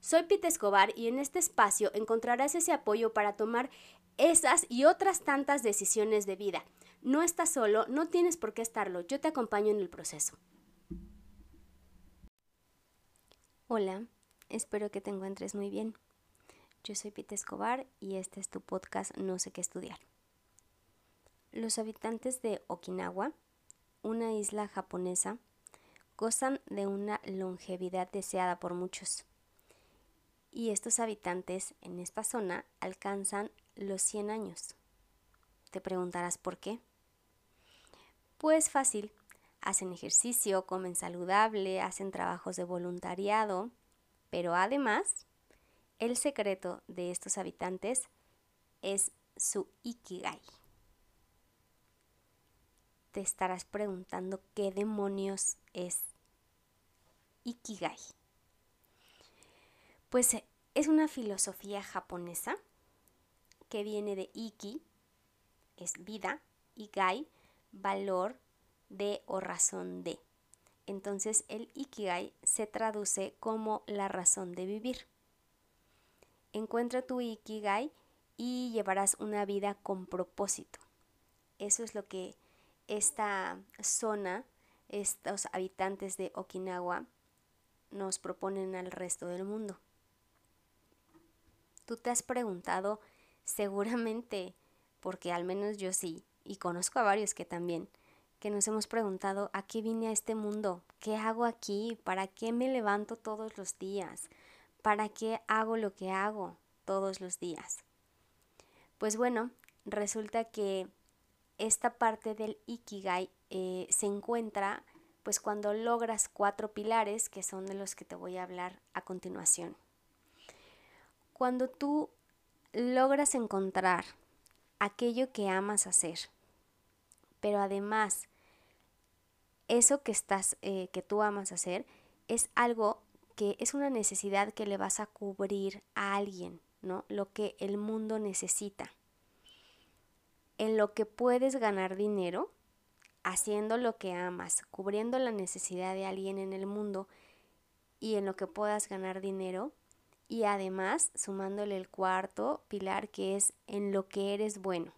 Soy Pete Escobar y en este espacio encontrarás ese apoyo para tomar esas y otras tantas decisiones de vida. No estás solo, no tienes por qué estarlo, yo te acompaño en el proceso. Hola, espero que te encuentres muy bien. Yo soy Pete Escobar y este es tu podcast No sé qué estudiar. Los habitantes de Okinawa, una isla japonesa, gozan de una longevidad deseada por muchos. Y estos habitantes en esta zona alcanzan los 100 años. Te preguntarás por qué. Pues fácil, hacen ejercicio, comen saludable, hacen trabajos de voluntariado, pero además, el secreto de estos habitantes es su ikigai. Te estarás preguntando qué demonios es ikigai. Pues es una filosofía japonesa que viene de Iki, es vida, y Gai, valor de o razón de. Entonces el Ikigai se traduce como la razón de vivir. Encuentra tu Ikigai y llevarás una vida con propósito. Eso es lo que esta zona, estos habitantes de Okinawa, nos proponen al resto del mundo. Tú te has preguntado seguramente, porque al menos yo sí, y conozco a varios que también, que nos hemos preguntado a qué vine a este mundo, qué hago aquí, para qué me levanto todos los días, para qué hago lo que hago todos los días. Pues bueno, resulta que esta parte del Ikigai eh, se encuentra pues cuando logras cuatro pilares que son de los que te voy a hablar a continuación. Cuando tú logras encontrar aquello que amas hacer, pero además eso que estás, eh, que tú amas hacer, es algo que es una necesidad que le vas a cubrir a alguien, ¿no? Lo que el mundo necesita. En lo que puedes ganar dinero, haciendo lo que amas, cubriendo la necesidad de alguien en el mundo y en lo que puedas ganar dinero, y además sumándole el cuarto pilar que es en lo que eres bueno.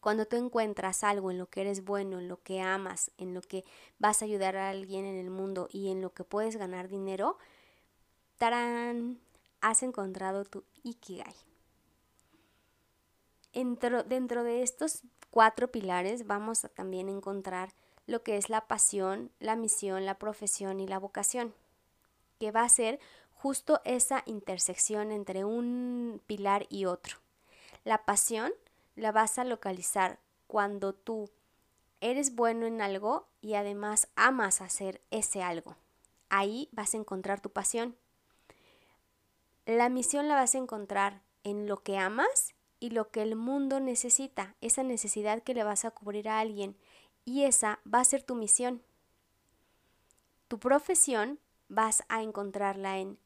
Cuando tú encuentras algo en lo que eres bueno, en lo que amas, en lo que vas a ayudar a alguien en el mundo y en lo que puedes ganar dinero, tarán, has encontrado tu ikigai. Dentro, dentro de estos cuatro pilares vamos a también encontrar lo que es la pasión, la misión, la profesión y la vocación, que va a ser justo esa intersección entre un pilar y otro. La pasión la vas a localizar cuando tú eres bueno en algo y además amas hacer ese algo. Ahí vas a encontrar tu pasión. La misión la vas a encontrar en lo que amas y lo que el mundo necesita, esa necesidad que le vas a cubrir a alguien. Y esa va a ser tu misión. Tu profesión vas a encontrarla en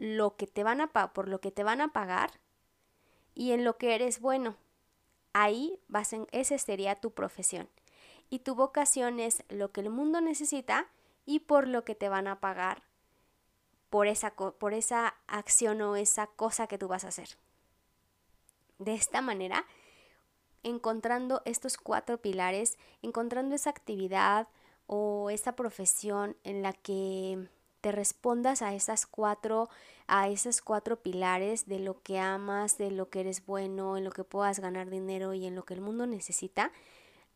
lo que te van a por lo que te van a pagar y en lo que eres bueno. Ahí vas en, esa sería tu profesión. Y tu vocación es lo que el mundo necesita y por lo que te van a pagar por esa, por esa acción o esa cosa que tú vas a hacer. De esta manera, encontrando estos cuatro pilares, encontrando esa actividad o esa profesión en la que te respondas a esas cuatro a esos cuatro pilares de lo que amas, de lo que eres bueno, en lo que puedas ganar dinero y en lo que el mundo necesita,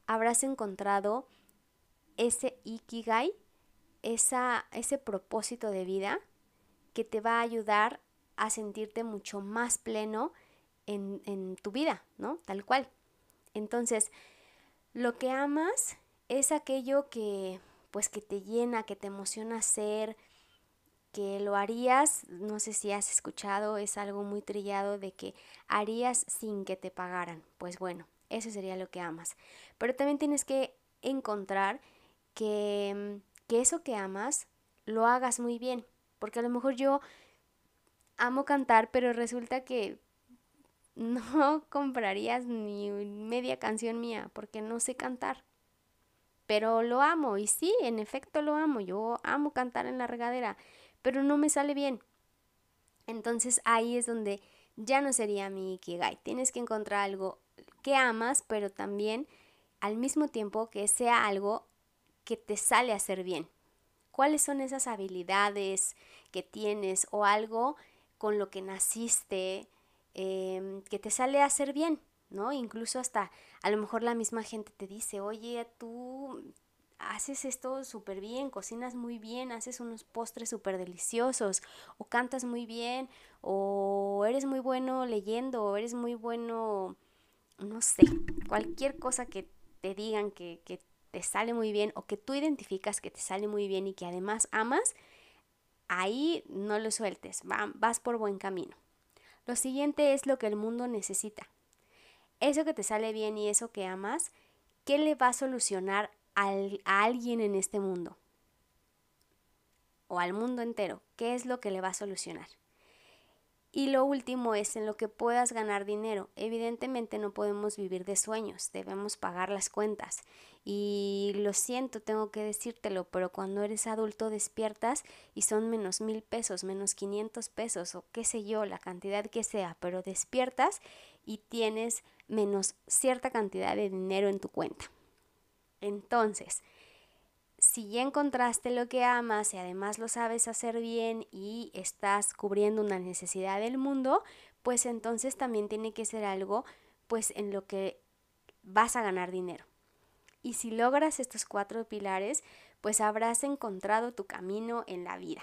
habrás encontrado ese ikigai, esa, ese propósito de vida que te va a ayudar a sentirte mucho más pleno en, en tu vida, ¿no? Tal cual. Entonces, lo que amas es aquello que pues que te llena, que te emociona hacer, que lo harías, no sé si has escuchado, es algo muy trillado de que harías sin que te pagaran. Pues bueno, eso sería lo que amas. Pero también tienes que encontrar que, que eso que amas lo hagas muy bien. Porque a lo mejor yo amo cantar, pero resulta que no comprarías ni media canción mía porque no sé cantar. Pero lo amo y sí, en efecto lo amo. Yo amo cantar en la regadera, pero no me sale bien. Entonces ahí es donde ya no sería mi Ikigai. Tienes que encontrar algo que amas, pero también al mismo tiempo que sea algo que te sale a hacer bien. ¿Cuáles son esas habilidades que tienes o algo con lo que naciste em, que te sale a hacer bien? ¿no? Incluso hasta a lo mejor la misma gente te dice, oye, tú haces esto súper bien, cocinas muy bien, haces unos postres súper deliciosos, o cantas muy bien, o eres muy bueno leyendo, o eres muy bueno, no sé, cualquier cosa que te digan que, que te sale muy bien, o que tú identificas que te sale muy bien y que además amas, ahí no lo sueltes, vas por buen camino. Lo siguiente es lo que el mundo necesita eso que te sale bien y eso que amas, ¿qué le va a solucionar a alguien en este mundo? O al mundo entero, ¿qué es lo que le va a solucionar? Y lo último es en lo que puedas ganar dinero. Evidentemente no podemos vivir de sueños, debemos pagar las cuentas. Y lo siento, tengo que decírtelo, pero cuando eres adulto despiertas y son menos mil pesos, menos 500 pesos o qué sé yo, la cantidad que sea, pero despiertas y tienes menos cierta cantidad de dinero en tu cuenta. Entonces, si ya encontraste lo que amas y además lo sabes hacer bien y estás cubriendo una necesidad del mundo, pues entonces también tiene que ser algo pues en lo que vas a ganar dinero. Y si logras estos cuatro pilares, pues habrás encontrado tu camino en la vida.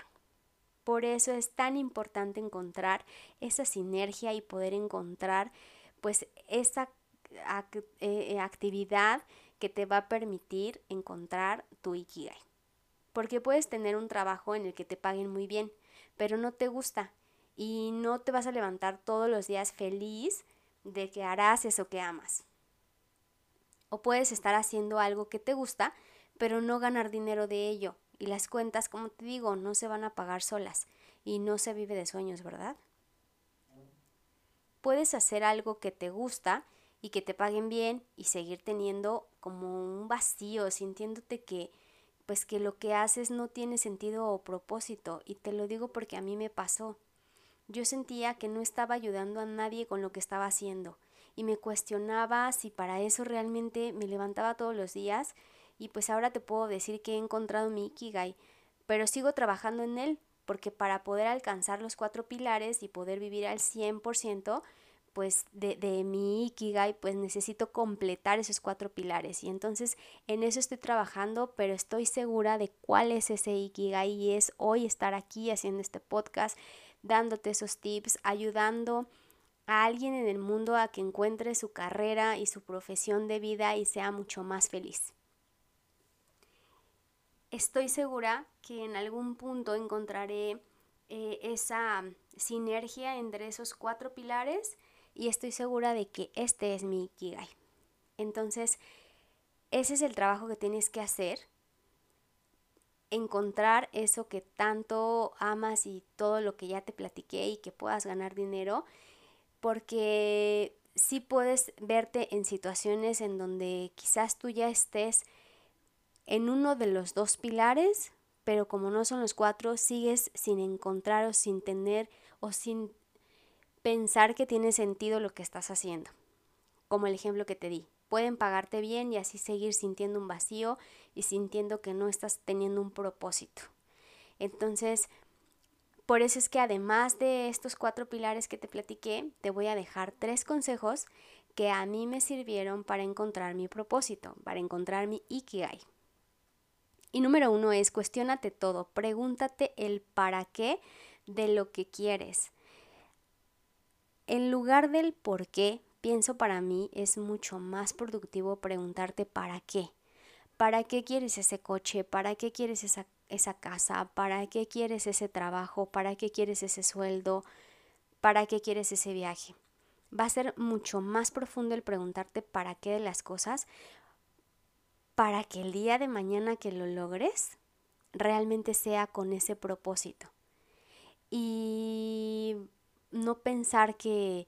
Por eso es tan importante encontrar esa sinergia y poder encontrar pues esa eh, actividad que te va a permitir encontrar tu Ikigai. Porque puedes tener un trabajo en el que te paguen muy bien, pero no te gusta y no te vas a levantar todos los días feliz de que harás eso que amas. O puedes estar haciendo algo que te gusta, pero no ganar dinero de ello. Y las cuentas, como te digo, no se van a pagar solas. Y no se vive de sueños, ¿verdad? Puedes hacer algo que te gusta y que te paguen bien y seguir teniendo como un vacío, sintiéndote que pues que lo que haces no tiene sentido o propósito y te lo digo porque a mí me pasó. Yo sentía que no estaba ayudando a nadie con lo que estaba haciendo y me cuestionaba si para eso realmente me levantaba todos los días y pues ahora te puedo decir que he encontrado mi Ikigai, pero sigo trabajando en él porque para poder alcanzar los cuatro pilares y poder vivir al 100%, pues de, de, mi Ikigai, pues necesito completar esos cuatro pilares. Y entonces en eso estoy trabajando, pero estoy segura de cuál es ese Ikigai y es hoy estar aquí haciendo este podcast, dándote esos tips, ayudando a alguien en el mundo a que encuentre su carrera y su profesión de vida y sea mucho más feliz. Estoy segura que en algún punto encontraré eh, esa sinergia entre esos cuatro pilares y estoy segura de que este es mi Ikigai. Entonces, ese es el trabajo que tienes que hacer. Encontrar eso que tanto amas y todo lo que ya te platiqué y que puedas ganar dinero, porque sí puedes verte en situaciones en donde quizás tú ya estés en uno de los dos pilares, pero como no son los cuatro, sigues sin encontrar o sin tener o sin pensar que tiene sentido lo que estás haciendo. Como el ejemplo que te di. Pueden pagarte bien y así seguir sintiendo un vacío y sintiendo que no estás teniendo un propósito. Entonces, por eso es que además de estos cuatro pilares que te platiqué, te voy a dejar tres consejos que a mí me sirvieron para encontrar mi propósito, para encontrar mi Ikigai. Y número uno es cuestionate todo, pregúntate el para qué de lo que quieres. En lugar del por qué, pienso para mí es mucho más productivo preguntarte para qué. ¿Para qué quieres ese coche? ¿Para qué quieres esa, esa casa, para qué quieres ese trabajo, para qué quieres ese sueldo, para qué quieres ese viaje. Va a ser mucho más profundo el preguntarte para qué de las cosas, para que el día de mañana que lo logres realmente sea con ese propósito. Y no pensar que,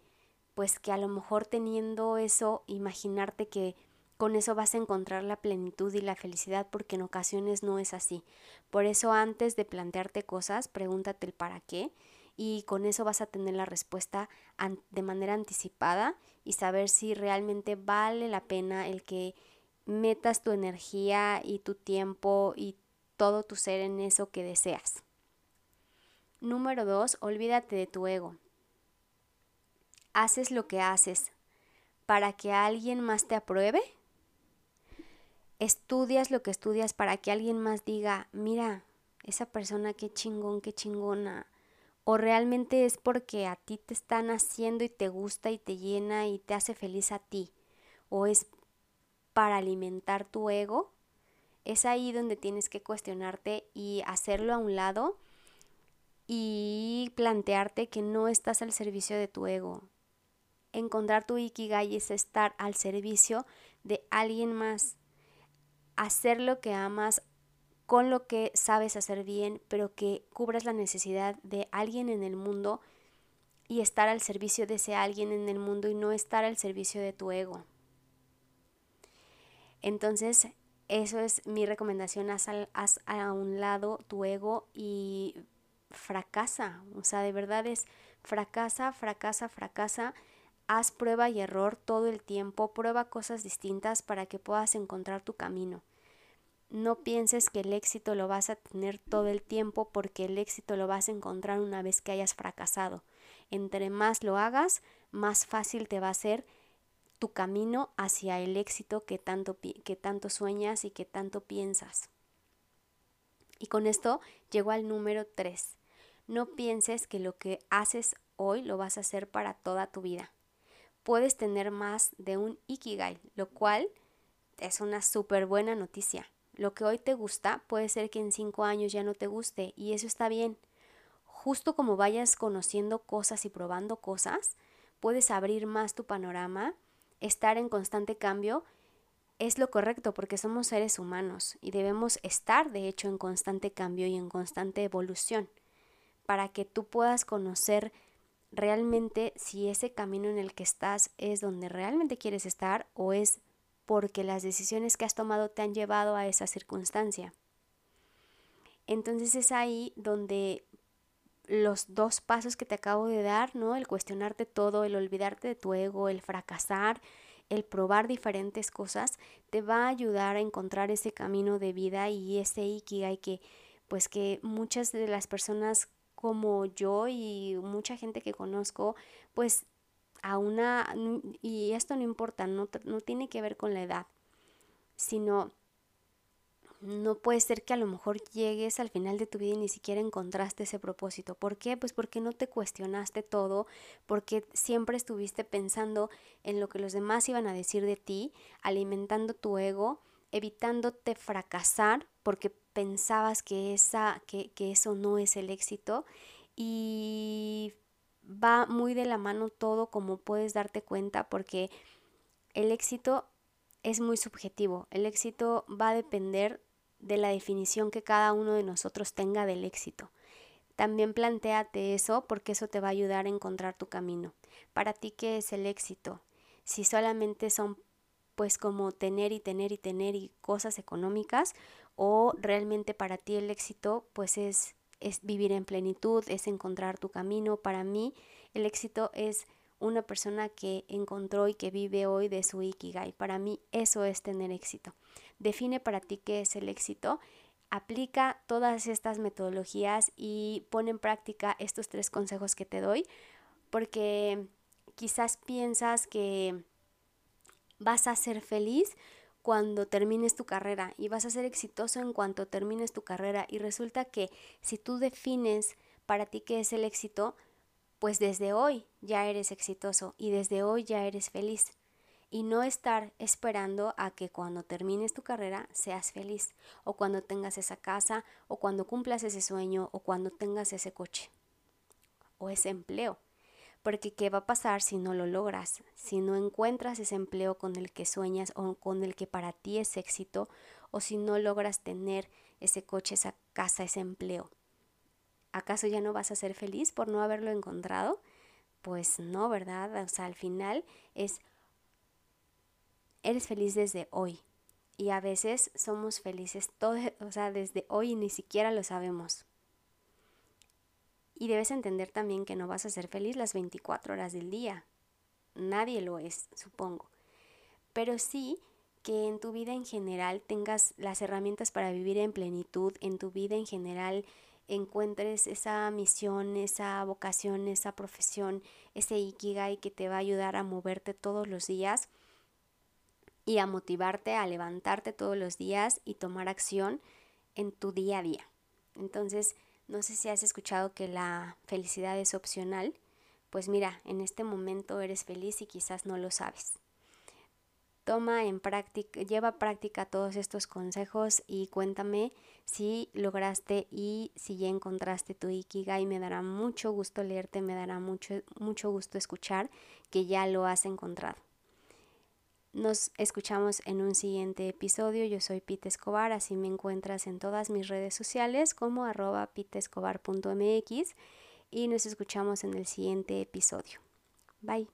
pues que a lo mejor teniendo eso, imaginarte que con eso vas a encontrar la plenitud y la felicidad porque en ocasiones no es así. Por eso antes de plantearte cosas, pregúntate el para qué y con eso vas a tener la respuesta de manera anticipada y saber si realmente vale la pena el que metas tu energía y tu tiempo y todo tu ser en eso que deseas. Número dos, olvídate de tu ego. ¿Haces lo que haces para que alguien más te apruebe? ¿Estudias lo que estudias para que alguien más diga, mira, esa persona qué chingón, qué chingona? ¿O realmente es porque a ti te están haciendo y te gusta y te llena y te hace feliz a ti? ¿O es para alimentar tu ego? Es ahí donde tienes que cuestionarte y hacerlo a un lado y plantearte que no estás al servicio de tu ego. Encontrar tu ikigai es estar al servicio de alguien más. Hacer lo que amas con lo que sabes hacer bien, pero que cubras la necesidad de alguien en el mundo y estar al servicio de ese alguien en el mundo y no estar al servicio de tu ego. Entonces, eso es mi recomendación, haz, haz a un lado tu ego y fracasa, o sea, de verdad es fracasa, fracasa, fracasa, haz prueba y error todo el tiempo, prueba cosas distintas para que puedas encontrar tu camino. No pienses que el éxito lo vas a tener todo el tiempo porque el éxito lo vas a encontrar una vez que hayas fracasado. Entre más lo hagas, más fácil te va a ser tu camino hacia el éxito que tanto, que tanto sueñas y que tanto piensas. Y con esto llego al número 3. No pienses que lo que haces hoy lo vas a hacer para toda tu vida. Puedes tener más de un ikigai, lo cual es una súper buena noticia. Lo que hoy te gusta puede ser que en cinco años ya no te guste y eso está bien. Justo como vayas conociendo cosas y probando cosas, puedes abrir más tu panorama, estar en constante cambio es lo correcto porque somos seres humanos y debemos estar de hecho en constante cambio y en constante evolución para que tú puedas conocer realmente si ese camino en el que estás es donde realmente quieres estar o es porque las decisiones que has tomado te han llevado a esa circunstancia. Entonces es ahí donde los dos pasos que te acabo de dar, ¿no? El cuestionarte todo, el olvidarte de tu ego, el fracasar, el probar diferentes cosas, te va a ayudar a encontrar ese camino de vida y ese ikigai que pues que muchas de las personas como yo y mucha gente que conozco, pues a una, y esto no importa, no, no tiene que ver con la edad, sino no puede ser que a lo mejor llegues al final de tu vida y ni siquiera encontraste ese propósito. ¿Por qué? Pues porque no te cuestionaste todo, porque siempre estuviste pensando en lo que los demás iban a decir de ti, alimentando tu ego, evitándote fracasar porque pensabas que, esa, que, que eso no es el éxito y va muy de la mano todo como puedes darte cuenta porque el éxito es muy subjetivo. El éxito va a depender de la definición que cada uno de nosotros tenga del éxito. También planteate eso porque eso te va a ayudar a encontrar tu camino. Para ti, ¿qué es el éxito? Si solamente son pues como tener y tener y tener y cosas económicas o realmente para ti el éxito pues es, es vivir en plenitud, es encontrar tu camino. Para mí el éxito es una persona que encontró y que vive hoy de su ikigai. Para mí eso es tener éxito. Define para ti qué es el éxito. Aplica todas estas metodologías y pon en práctica estos tres consejos que te doy porque quizás piensas que vas a ser feliz cuando termines tu carrera y vas a ser exitoso en cuanto termines tu carrera y resulta que si tú defines para ti qué es el éxito, pues desde hoy ya eres exitoso y desde hoy ya eres feliz. y no estar esperando a que cuando termines tu carrera seas feliz o cuando tengas esa casa o cuando cumplas ese sueño o cuando tengas ese coche o ese empleo. Porque ¿qué va a pasar si no lo logras? Si no encuentras ese empleo con el que sueñas o con el que para ti es éxito o si no logras tener ese coche, esa casa, ese empleo. ¿Acaso ya no vas a ser feliz por no haberlo encontrado? Pues no, ¿verdad? O sea, al final es eres feliz desde hoy. Y a veces somos felices todo, o sea, desde hoy y ni siquiera lo sabemos. Y debes entender también que no vas a ser feliz las 24 horas del día. Nadie lo es, supongo. Pero sí que en tu vida en general tengas las herramientas para vivir en plenitud, en tu vida en general encuentres esa misión, esa vocación, esa profesión, ese ikigai que te va a ayudar a moverte todos los días y a motivarte a levantarte todos los días y tomar acción en tu día a día. Entonces, no sé si has escuchado que la felicidad es opcional. Pues mira, en este momento eres feliz y quizás no lo sabes. Toma en práctica, lleva a práctica todos estos consejos y cuéntame si lograste y si ya encontraste tu Ikigai. Me dará mucho gusto leerte, me dará mucho, mucho gusto escuchar que ya lo has encontrado. Nos escuchamos en un siguiente episodio. Yo soy Pete Escobar, así me encuentras en todas mis redes sociales como arroba pitescobar.mx y nos escuchamos en el siguiente episodio. Bye.